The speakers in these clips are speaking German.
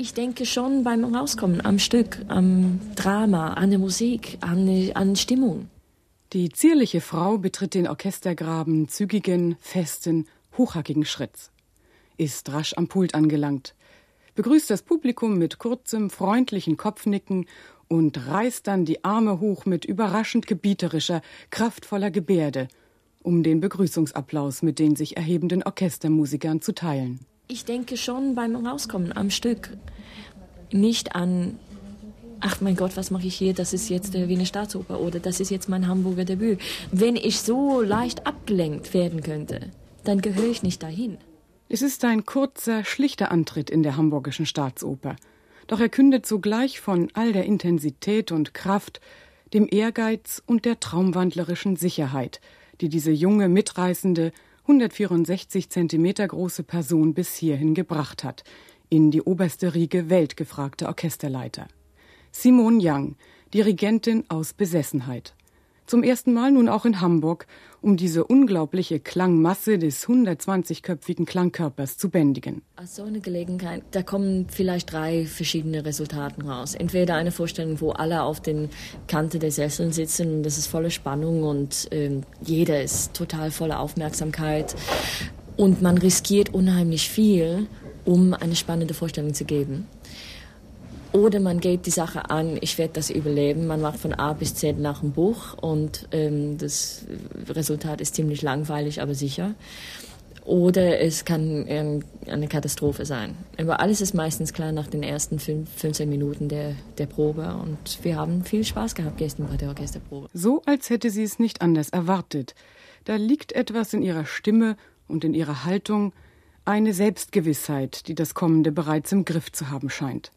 Ich denke schon beim Rauskommen am Stück, am Drama, an der Musik, an, an Stimmung. Die zierliche Frau betritt den Orchestergraben zügigen, festen, hochhackigen Schritts, ist rasch am Pult angelangt, begrüßt das Publikum mit kurzem, freundlichen Kopfnicken und reißt dann die Arme hoch mit überraschend gebieterischer, kraftvoller Gebärde, um den Begrüßungsapplaus mit den sich erhebenden Orchestermusikern zu teilen. Ich denke schon beim Rauskommen am Stück nicht an ach mein Gott, was mache ich hier? Das ist jetzt der Wiener Staatsoper oder das ist jetzt mein Hamburger Debüt. Wenn ich so leicht abgelenkt werden könnte, dann gehöre ich nicht dahin. Es ist ein kurzer, schlichter Antritt in der Hamburgischen Staatsoper. Doch er kündet sogleich von all der Intensität und Kraft, dem Ehrgeiz und der traumwandlerischen Sicherheit, die diese junge, mitreißende, 164 Zentimeter große Person bis hierhin gebracht hat, in die oberste Riege weltgefragter Orchesterleiter. Simone Young, Dirigentin aus Besessenheit. Zum ersten Mal nun auch in Hamburg, um diese unglaubliche Klangmasse des 120-köpfigen Klangkörpers zu bändigen. Aus so einer Gelegenheit, da kommen vielleicht drei verschiedene Resultate raus. Entweder eine Vorstellung, wo alle auf den Kante der Sesseln sitzen und das ist volle Spannung und ähm, jeder ist total voller Aufmerksamkeit und man riskiert unheimlich viel, um eine spannende Vorstellung zu geben. Oder man geht die Sache an, ich werde das überleben. Man macht von A bis Z nach dem Buch und ähm, das Resultat ist ziemlich langweilig, aber sicher. Oder es kann ähm, eine Katastrophe sein. Aber alles ist meistens klar nach den ersten 15 Minuten der, der Probe. Und wir haben viel Spaß gehabt gestern bei der Orchesterprobe. So, als hätte sie es nicht anders erwartet. Da liegt etwas in ihrer Stimme und in ihrer Haltung, eine Selbstgewissheit, die das Kommende bereits im Griff zu haben scheint.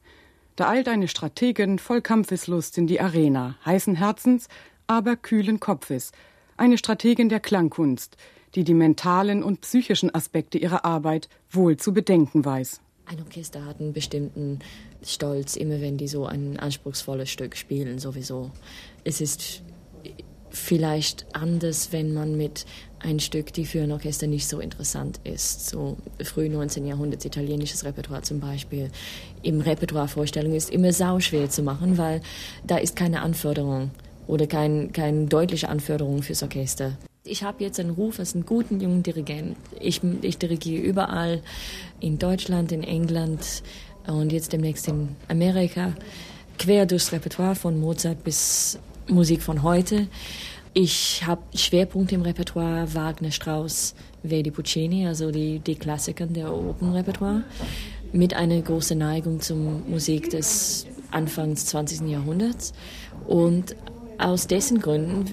Da eilt eine Strategin voll Kampfeslust in die Arena, heißen Herzens, aber kühlen Kopfes. Eine Strategin der Klangkunst, die die mentalen und psychischen Aspekte ihrer Arbeit wohl zu bedenken weiß. Ein Orchester hat einen bestimmten Stolz, immer wenn die so ein anspruchsvolles Stück spielen, sowieso. Es ist vielleicht anders, wenn man mit ein Stück, die für ein Orchester nicht so interessant ist. So früh 19. Jahrhunderts italienisches Repertoire zum Beispiel. Im Repertoirevorstellung ist immer sauschwer zu machen, weil da ist keine Anforderung oder kein, keine deutliche Anforderung fürs Orchester. Ich habe jetzt einen Ruf als einen guten jungen Dirigent. Ich, ich dirigiere überall in Deutschland, in England und jetzt demnächst in Amerika, quer durchs Repertoire von Mozart bis Musik von heute. Ich habe Schwerpunkte im Repertoire Wagner, Strauss, Verdi, Puccini, also die, die Klassiker der Opernrepertoire, mit einer großen Neigung zur Musik des Anfangs 20. Jahrhunderts. Und aus dessen Gründen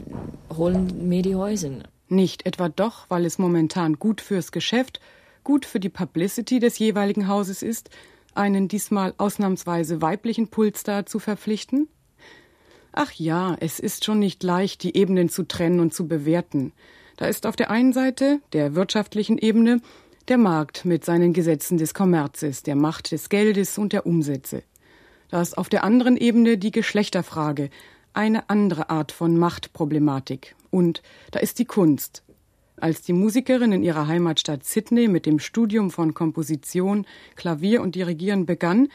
holen mir die Häuser. Nicht etwa doch, weil es momentan gut fürs Geschäft, gut für die Publicity des jeweiligen Hauses ist, einen diesmal ausnahmsweise weiblichen Pulstar zu verpflichten? Ach ja, es ist schon nicht leicht, die Ebenen zu trennen und zu bewerten. Da ist auf der einen Seite, der wirtschaftlichen Ebene, der Markt mit seinen Gesetzen des Kommerzes, der Macht des Geldes und der Umsätze. Da ist auf der anderen Ebene die Geschlechterfrage, eine andere Art von Machtproblematik. Und da ist die Kunst. Als die Musikerin in ihrer Heimatstadt Sydney mit dem Studium von Komposition, Klavier und Dirigieren begann,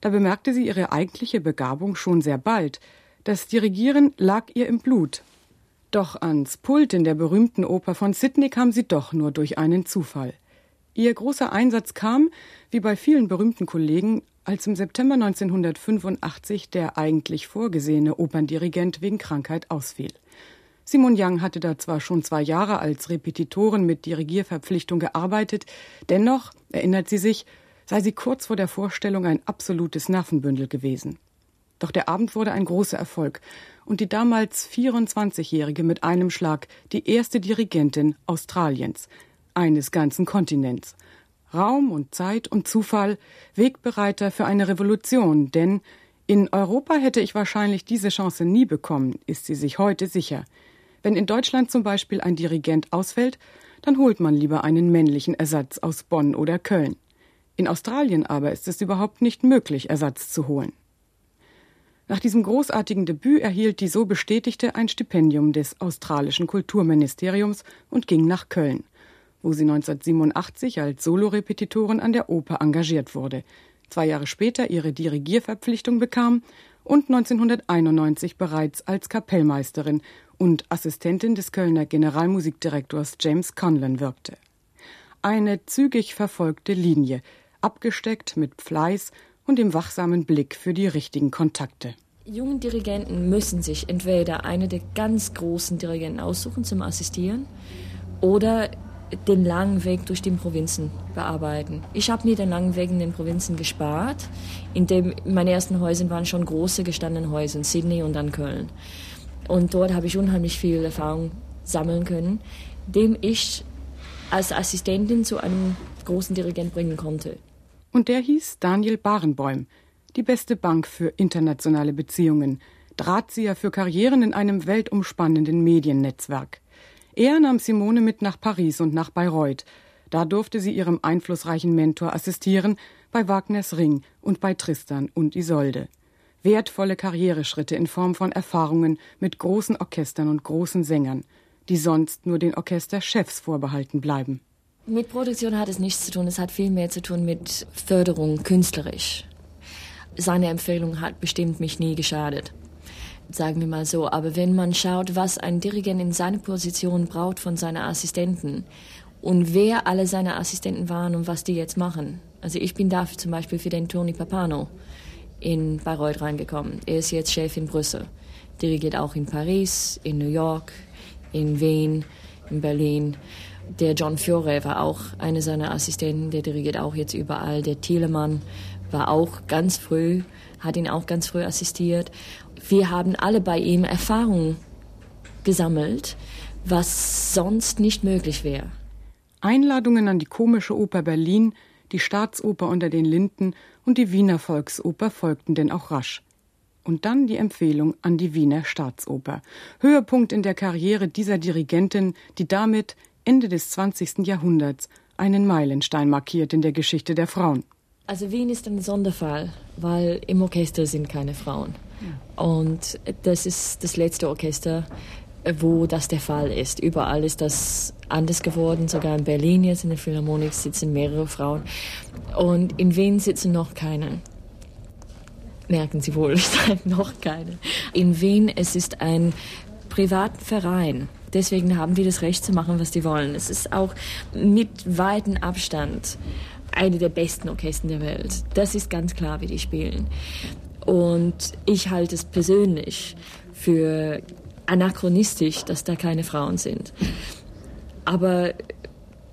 da bemerkte sie ihre eigentliche Begabung schon sehr bald, das Dirigieren lag ihr im Blut. Doch ans Pult in der berühmten Oper von Sydney kam sie doch nur durch einen Zufall. Ihr großer Einsatz kam, wie bei vielen berühmten Kollegen, als im September 1985 der eigentlich vorgesehene Operndirigent wegen Krankheit ausfiel. Simon Young hatte da zwar schon zwei Jahre als Repetitorin mit Dirigierverpflichtung gearbeitet, dennoch, erinnert sie sich, sei sie kurz vor der Vorstellung ein absolutes Nervenbündel gewesen. Doch der Abend wurde ein großer Erfolg und die damals 24-Jährige mit einem Schlag die erste Dirigentin Australiens, eines ganzen Kontinents. Raum und Zeit und Zufall Wegbereiter für eine Revolution, denn in Europa hätte ich wahrscheinlich diese Chance nie bekommen, ist sie sich heute sicher. Wenn in Deutschland zum Beispiel ein Dirigent ausfällt, dann holt man lieber einen männlichen Ersatz aus Bonn oder Köln. In Australien aber ist es überhaupt nicht möglich, Ersatz zu holen. Nach diesem großartigen Debüt erhielt die so Bestätigte ein Stipendium des australischen Kulturministeriums und ging nach Köln, wo sie 1987 als Solorepetitorin an der Oper engagiert wurde. zwei Jahre später ihre Dirigierverpflichtung bekam und 1991 bereits als Kapellmeisterin und Assistentin des Kölner Generalmusikdirektors James Conlon wirkte. Eine zügig verfolgte Linie, abgesteckt mit Fleiß und dem wachsamen Blick für die richtigen Kontakte. Jungen Dirigenten müssen sich entweder eine der ganz großen Dirigenten aussuchen zum Assistieren oder den langen Weg durch die Provinzen bearbeiten. Ich habe mir den langen Weg in den Provinzen gespart, indem meine ersten Häuser waren schon große gestandene Häuser, Sydney und dann Köln. Und dort habe ich unheimlich viel Erfahrung sammeln können, dem ich als Assistentin zu einem großen Dirigent bringen konnte. Und der hieß Daniel Barenbäum, die beste Bank für internationale Beziehungen, Drahtzieher für Karrieren in einem weltumspannenden Mediennetzwerk. Er nahm Simone mit nach Paris und nach Bayreuth. Da durfte sie ihrem einflussreichen Mentor assistieren bei Wagners Ring und bei Tristan und Isolde. Wertvolle Karriereschritte in Form von Erfahrungen mit großen Orchestern und großen Sängern, die sonst nur den Orchesterchefs vorbehalten bleiben. Mit Produktion hat es nichts zu tun, es hat viel mehr zu tun mit Förderung künstlerisch. Seine Empfehlung hat bestimmt mich nie geschadet sagen wir mal so. Aber wenn man schaut, was ein Dirigent in seiner Position braucht von seinen Assistenten und wer alle seine Assistenten waren und was die jetzt machen. Also ich bin dafür zum Beispiel für den Tony Papano in Bayreuth reingekommen. Er ist jetzt Chef in Brüssel, dirigiert auch in Paris, in New York, in Wien, in Berlin. Der John Fiore war auch einer seiner Assistenten, der dirigiert auch jetzt überall. Der Thielemann war auch ganz früh, hat ihn auch ganz früh assistiert wir haben alle bei ihm Erfahrungen gesammelt, was sonst nicht möglich wäre. Einladungen an die Komische Oper Berlin, die Staatsoper unter den Linden und die Wiener Volksoper folgten denn auch rasch. Und dann die Empfehlung an die Wiener Staatsoper. Höhepunkt in der Karriere dieser Dirigentin, die damit Ende des 20. Jahrhunderts einen Meilenstein markiert in der Geschichte der Frauen. Also Wien ist ein Sonderfall, weil im Orchester sind keine Frauen. Und das ist das letzte Orchester, wo das der Fall ist. Überall ist das anders geworden. Sogar in Berlin jetzt in der Philharmonik sitzen mehrere Frauen. Und in Wien sitzen noch keine. Merken Sie wohl, es sind noch keine. In Wien, es ist ein Privatverein. Deswegen haben die das Recht zu machen, was die wollen. Es ist auch mit weitem Abstand eine der besten Orchester der Welt. Das ist ganz klar, wie die spielen. Und ich halte es persönlich für anachronistisch, dass da keine Frauen sind. Aber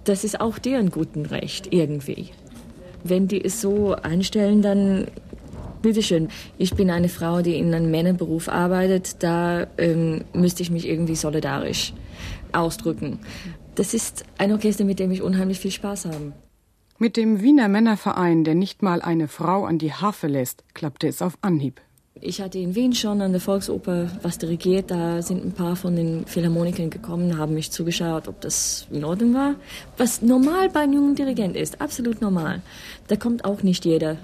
das ist auch deren guten Recht irgendwie. Wenn die es so einstellen, dann bitteschön. Ich bin eine Frau, die in einem Männerberuf arbeitet. Da ähm, müsste ich mich irgendwie solidarisch ausdrücken. Das ist ein Orchester, mit dem ich unheimlich viel Spaß habe. Mit dem Wiener Männerverein, der nicht mal eine Frau an die Harfe lässt, klappte es auf Anhieb. Ich hatte in Wien schon an der Volksoper was dirigiert. Da sind ein paar von den Philharmonikern gekommen, haben mich zugeschaut, ob das in Ordnung war. Was normal bei einem jungen Dirigent ist, absolut normal. Da kommt auch nicht jeder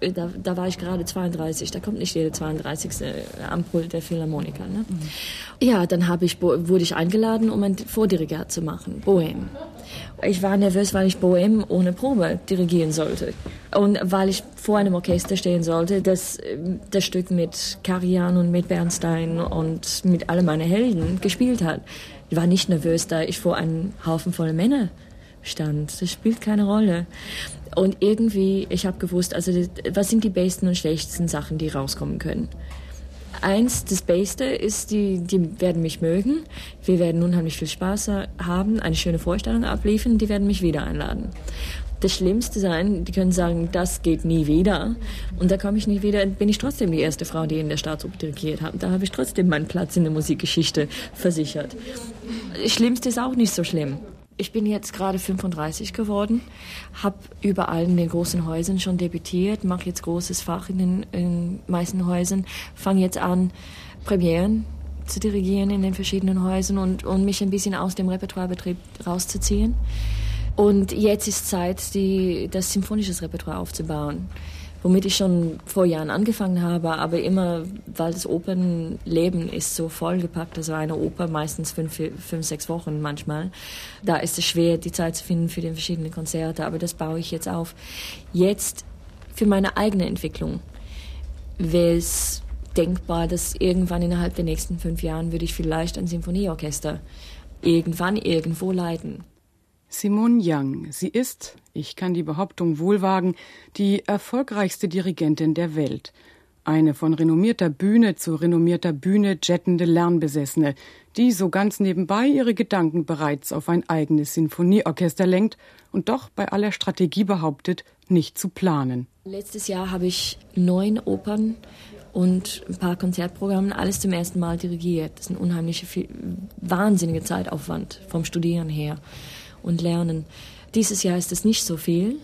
äh, da, da war ich gerade 32, da kommt nicht jede 32. am Pult der Philharmoniker. Ne? Mhm. Ja, dann ich, wurde ich eingeladen, um ein Vordirigat zu machen, Bohem. Ich war nervös, weil ich Bohem ohne Probe dirigieren sollte. Und weil ich vor einem Orchester stehen sollte, das das Stück mit Karian und mit Bernstein und mit all meinen Helden gespielt hat. Ich war nicht nervös, da ich vor einem Haufen voller Männer stand. Das spielt keine Rolle. Und irgendwie, ich habe gewusst, also was sind die besten und schlechtesten Sachen, die rauskommen können. Eins, das Beste ist, die, die werden mich mögen. Wir werden unheimlich viel Spaß haben, eine schöne Vorstellung abliefern, die werden mich wieder einladen. Das Schlimmste sein, die können sagen, das geht nie wieder. Und da komme ich nie wieder, bin ich trotzdem die erste Frau, die in der Staatsoper dirigiert hat. Da habe ich trotzdem meinen Platz in der Musikgeschichte versichert. Das Schlimmste ist auch nicht so schlimm. Ich bin jetzt gerade 35 geworden, habe überall in den großen Häusern schon debütiert, mache jetzt großes Fach in den in meisten Häusern, fange jetzt an, Premieren zu dirigieren in den verschiedenen Häusern und, und mich ein bisschen aus dem Repertoirebetrieb rauszuziehen. Und jetzt ist Zeit, die, das symphonisches Repertoire aufzubauen womit ich schon vor Jahren angefangen habe, aber immer, weil das Opernleben ist so vollgepackt, also eine Oper meistens fünf, fünf, sechs Wochen manchmal, da ist es schwer, die Zeit zu finden für die verschiedenen Konzerte, aber das baue ich jetzt auf. Jetzt für meine eigene Entwicklung wäre es denkbar, dass irgendwann innerhalb der nächsten fünf Jahren würde ich vielleicht ein Sinfonieorchester irgendwann irgendwo leiten. Simone Young. Sie ist, ich kann die Behauptung wohl wagen, die erfolgreichste Dirigentin der Welt. Eine von renommierter Bühne zu renommierter Bühne jettende Lernbesessene, die so ganz nebenbei ihre Gedanken bereits auf ein eigenes Sinfonieorchester lenkt und doch bei aller Strategie behauptet, nicht zu planen. Letztes Jahr habe ich neun Opern und ein paar Konzertprogramme, alles zum ersten Mal dirigiert. Das ist ein unheimlicher, wahnsinniger Zeitaufwand vom Studieren her und Lernen. Dieses Jahr ist es nicht so viel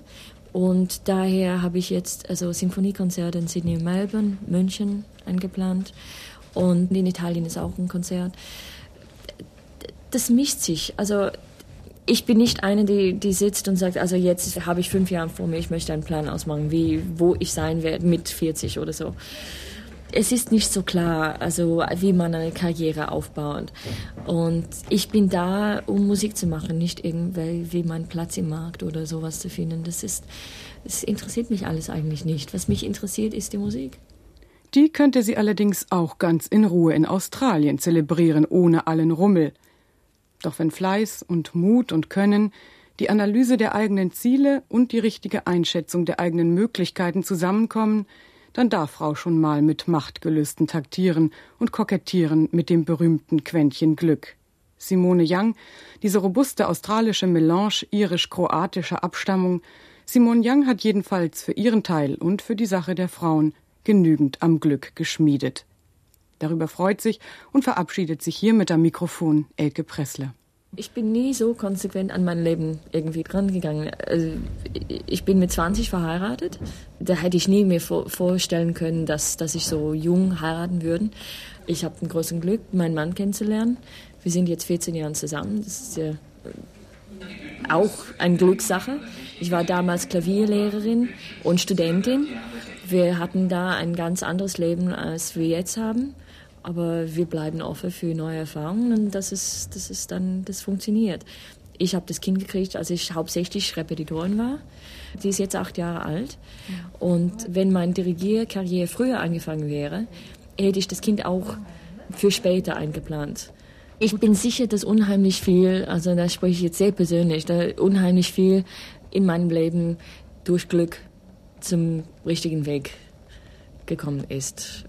und daher habe ich jetzt also Symphoniekonzerte in Sydney und Melbourne, München eingeplant und in Italien ist auch ein Konzert. Das mischt sich. Also ich bin nicht eine, die, die sitzt und sagt, also jetzt habe ich fünf Jahre vor mir, ich möchte einen Plan ausmachen, wie, wo ich sein werde mit 40 oder so. Es ist nicht so klar, also wie man eine Karriere aufbaut. Und ich bin da, um Musik zu machen, nicht irgendwie wie mein Platz im Markt oder sowas zu finden. Das ist, das interessiert mich alles eigentlich nicht. Was mich interessiert, ist die Musik. Die könnte sie allerdings auch ganz in Ruhe in Australien zelebrieren, ohne allen Rummel. Doch wenn Fleiß und Mut und Können, die Analyse der eigenen Ziele und die richtige Einschätzung der eigenen Möglichkeiten zusammenkommen, dann darf Frau schon mal mit Machtgelüsten taktieren und kokettieren mit dem berühmten Quäntchen Glück. Simone Young, diese robuste australische Melange irisch-kroatischer Abstammung, Simone Young hat jedenfalls für ihren Teil und für die Sache der Frauen genügend am Glück geschmiedet. Darüber freut sich und verabschiedet sich hier mit am Mikrofon Elke Pressler. Ich bin nie so konsequent an mein Leben irgendwie dran gegangen. Also ich bin mit 20 verheiratet. Da hätte ich nie mir vorstellen können, dass, dass ich so jung heiraten würde. Ich habe ein großes Glück, meinen Mann kennenzulernen. Wir sind jetzt 14 Jahre zusammen. Das ist ja auch eine Glückssache. Ich war damals Klavierlehrerin und Studentin. Wir hatten da ein ganz anderes Leben, als wir jetzt haben. Aber wir bleiben offen für neue Erfahrungen und das ist, das ist dann, das funktioniert. Ich habe das Kind gekriegt, als ich hauptsächlich Repetitorin war. Sie ist jetzt acht Jahre alt. Und wenn meine Dirigierkarriere früher angefangen wäre, hätte ich das Kind auch für später eingeplant. Ich bin sicher, dass unheimlich viel, also da spreche ich jetzt sehr persönlich, da unheimlich viel in meinem Leben durch Glück zum richtigen Weg gekommen ist.